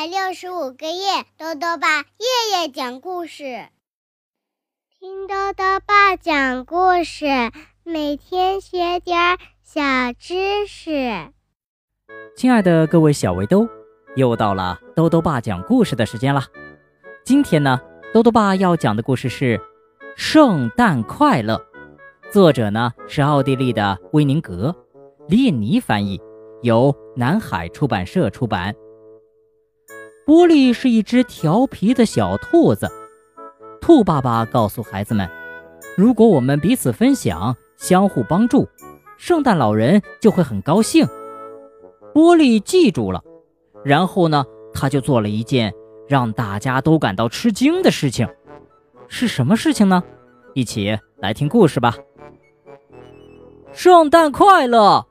百六十五个夜，豆豆爸夜夜讲故事，听豆豆爸讲故事，每天学点小知识。亲爱的各位小围兜，又到了豆豆爸讲故事的时间了。今天呢，豆豆爸要讲的故事是《圣诞快乐》，作者呢是奥地利的威宁格，李颖妮翻译，由南海出版社出版。波利是一只调皮的小兔子。兔爸爸告诉孩子们：“如果我们彼此分享、相互帮助，圣诞老人就会很高兴。”波利记住了，然后呢，他就做了一件让大家都感到吃惊的事情。是什么事情呢？一起来听故事吧。圣诞快乐！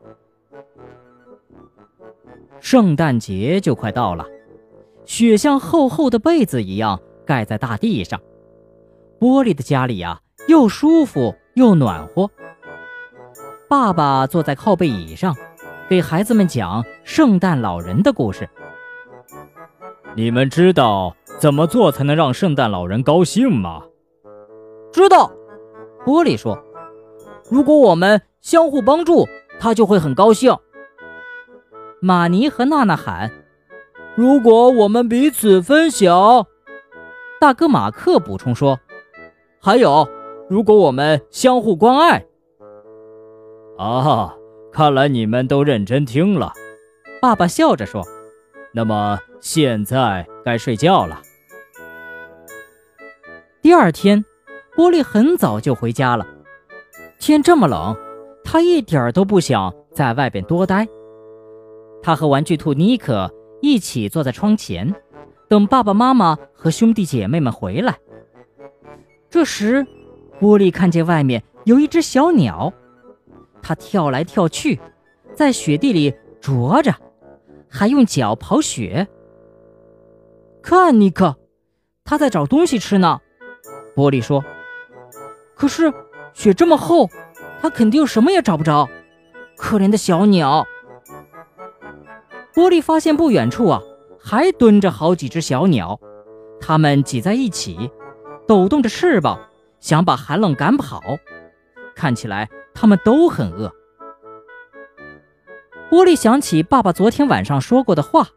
圣诞节就快到了。雪像厚厚的被子一样盖在大地上，玻璃的家里呀，又舒服又暖和。爸爸坐在靠背椅上，给孩子们讲圣诞老人的故事。你们知道怎么做才能让圣诞老人高兴吗？知道，玻璃说：“如果我们相互帮助，他就会很高兴。”玛尼和娜娜喊。如果我们彼此分享，大哥马克补充说：“还有，如果我们相互关爱。”啊，看来你们都认真听了。爸爸笑着说：“那么现在该睡觉了。”第二天，波利很早就回家了。天这么冷，他一点都不想在外边多待。他和玩具兔尼克。一起坐在窗前，等爸爸妈妈和兄弟姐妹们回来。这时，波利看见外面有一只小鸟，它跳来跳去，在雪地里啄着，还用脚刨雪。看，尼克，它在找东西吃呢。波利说：“可是雪这么厚，它肯定什么也找不着。可怜的小鸟。”波利发现不远处啊，还蹲着好几只小鸟，它们挤在一起，抖动着翅膀，想把寒冷赶跑。看起来它们都很饿。波利想起爸爸昨天晚上说过的话：“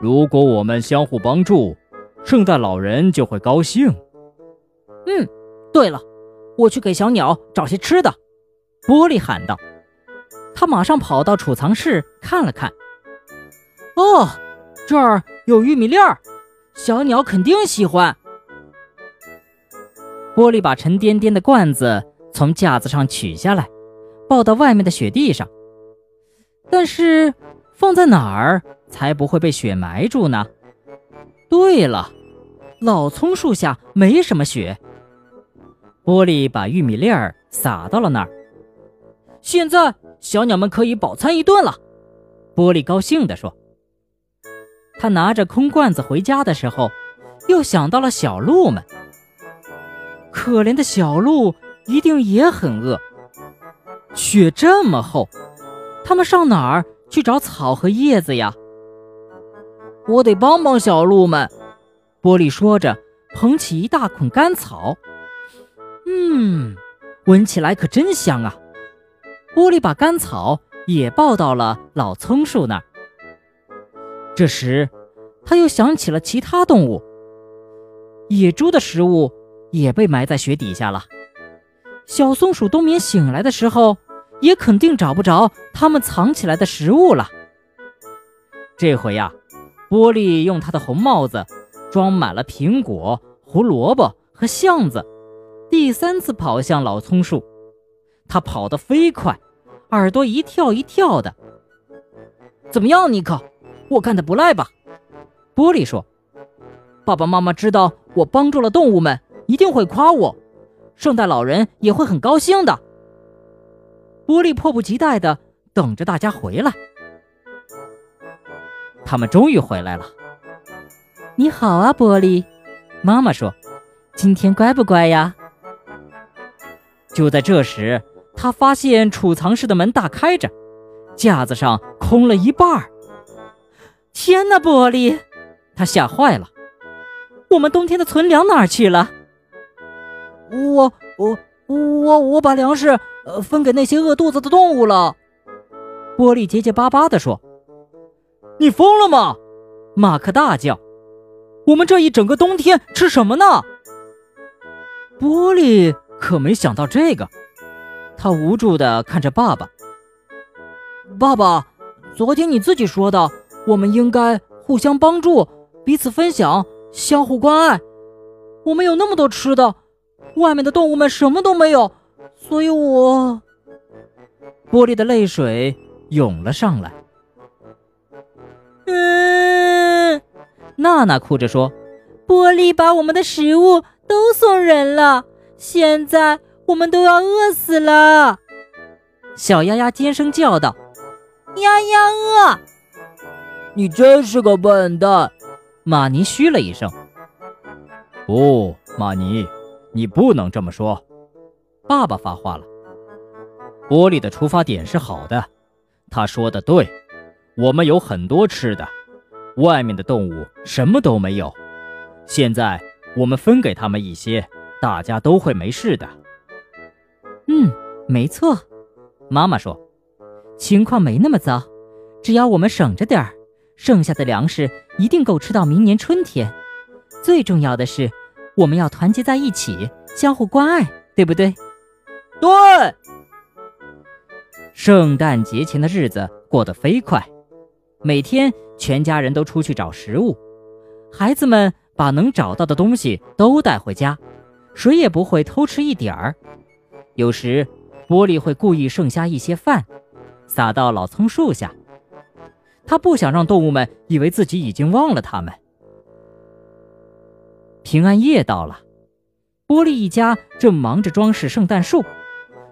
如果我们相互帮助，圣诞老人就会高兴。”嗯，对了，我去给小鸟找些吃的。”波利喊道。他马上跑到储藏室看了看。哦，这儿有玉米粒儿，小鸟肯定喜欢。玻璃把沉甸甸的罐子从架子上取下来，抱到外面的雪地上。但是放在哪儿才不会被雪埋住呢？对了，老葱树下没什么雪。玻璃把玉米粒儿撒到了那儿。现在小鸟们可以饱餐一顿了。玻璃高兴地说。他拿着空罐子回家的时候，又想到了小鹿们。可怜的小鹿一定也很饿。雪这么厚，他们上哪儿去找草和叶子呀？我得帮帮小鹿们。玻璃说着，捧起一大捆干草。嗯，闻起来可真香啊！玻璃把干草也抱到了老葱树那儿。这时，他又想起了其他动物。野猪的食物也被埋在雪底下了。小松鼠冬眠醒来的时候，也肯定找不着它们藏起来的食物了。这回呀，波利用他的红帽子装满了苹果、胡萝卜和橡子，第三次跑向老松树。他跑得飞快，耳朵一跳一跳的。怎么样，尼克？我干的不赖吧？玻璃说：“爸爸妈妈知道我帮助了动物们，一定会夸我。圣诞老人也会很高兴的。”玻璃迫不及待的等着大家回来。他们终于回来了。你好啊，玻璃。妈妈说：“今天乖不乖呀？”就在这时，他发现储藏室的门大开着，架子上空了一半儿。天哪，玻璃！他吓坏了。我们冬天的存粮哪儿去了？我我我我把粮食呃分给那些饿肚子的动物了。玻璃结结巴巴地说：“你疯了吗？”马克大叫：“我们这一整个冬天吃什么呢？”玻璃可没想到这个，他无助地看着爸爸：“爸爸，昨天你自己说的，我们应该互相帮助，彼此分享。”相互关爱，我们有那么多吃的，外面的动物们什么都没有，所以我……玻璃的泪水涌了上来。嗯，娜娜哭着说：“玻璃把我们的食物都送人了，现在我们都要饿死了。”小丫丫尖声叫道：“丫丫饿！你真是个笨蛋！”马尼嘘了一声：“不，马尼，你不能这么说。”爸爸发话了：“玻璃的出发点是好的，他说的对，我们有很多吃的，外面的动物什么都没有。现在我们分给他们一些，大家都会没事的。”嗯，没错，妈妈说：“情况没那么糟，只要我们省着点儿。”剩下的粮食一定够吃到明年春天。最重要的是，我们要团结在一起，相互关爱，对不对？对。圣诞节前的日子过得飞快，每天全家人都出去找食物，孩子们把能找到的东西都带回家，谁也不会偷吃一点儿。有时，玻璃会故意剩下一些饭，撒到老葱树下。他不想让动物们以为自己已经忘了他们。平安夜到了，玻璃一家正忙着装饰圣诞树，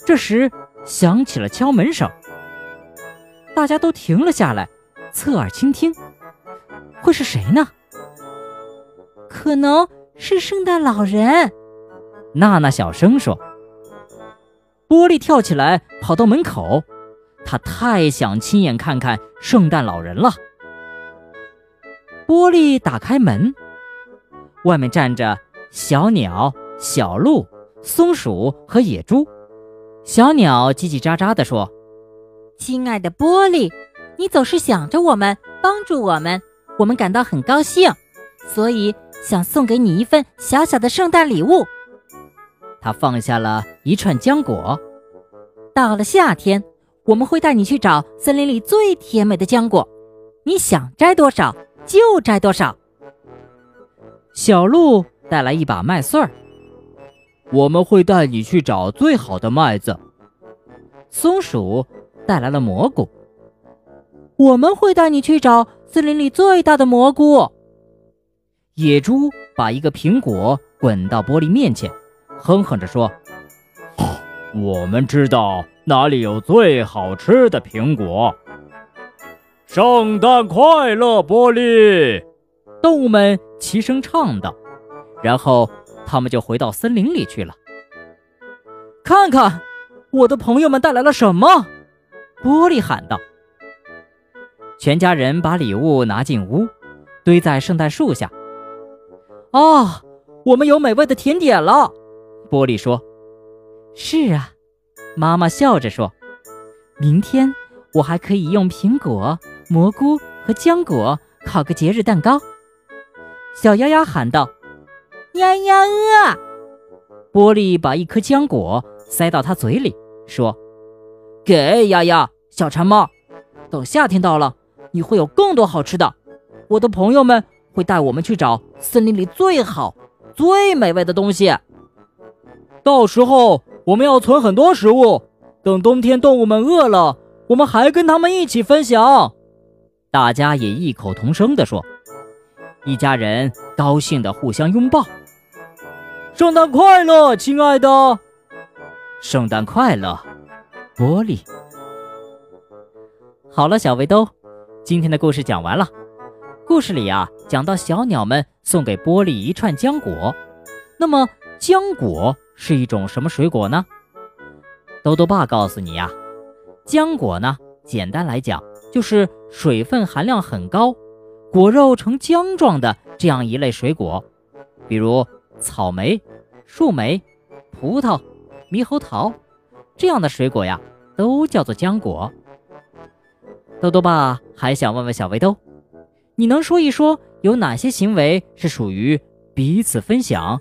这时响起了敲门声。大家都停了下来，侧耳倾听，会是谁呢？可能是圣诞老人。娜娜小声说。玻璃跳起来，跑到门口。他太想亲眼看看圣诞老人了。玻璃打开门，外面站着小鸟、小鹿、松鼠和野猪。小鸟叽叽喳喳地说：“亲爱的玻璃，你总是想着我们，帮助我们，我们感到很高兴，所以想送给你一份小小的圣诞礼物。”他放下了一串浆果。到了夏天。我们会带你去找森林里最甜美的浆果，你想摘多少就摘多少。小鹿带来一把麦穗儿，我们会带你去找最好的麦子。松鼠带来了蘑菇，我们会带你去找森林里最大的蘑菇。野猪把一个苹果滚到玻璃面前，哼哼着说：“ 我们知道。”哪里有最好吃的苹果？圣诞快乐，玻璃！动物们齐声唱道。然后他们就回到森林里去了。看看，我的朋友们带来了什么？玻璃喊道。全家人把礼物拿进屋，堆在圣诞树下。啊，我们有美味的甜点了！玻璃说：“是啊。”妈妈笑着说：“明天我还可以用苹果、蘑菇和浆果烤个节日蛋糕。”小丫丫喊道：“丫丫饿！”玻璃把一颗浆果塞到他嘴里，说：“给丫丫，小馋猫。等夏天到了，你会有更多好吃的。我的朋友们会带我们去找森林里最好、最美味的东西。到时候……”我们要存很多食物，等冬天动物们饿了，我们还跟他们一起分享。大家也异口同声地说：“一家人高兴地互相拥抱。”圣诞快乐，亲爱的！圣诞快乐，玻璃。好了，小围兜，今天的故事讲完了。故事里啊，讲到小鸟们送给玻璃一串浆果，那么浆果。是一种什么水果呢？豆豆爸告诉你呀，浆果呢，简单来讲就是水分含量很高，果肉呈浆状的这样一类水果，比如草莓、树莓、葡萄、猕猴桃这样的水果呀，都叫做浆果。豆豆爸还想问问小围兜，你能说一说有哪些行为是属于彼此分享、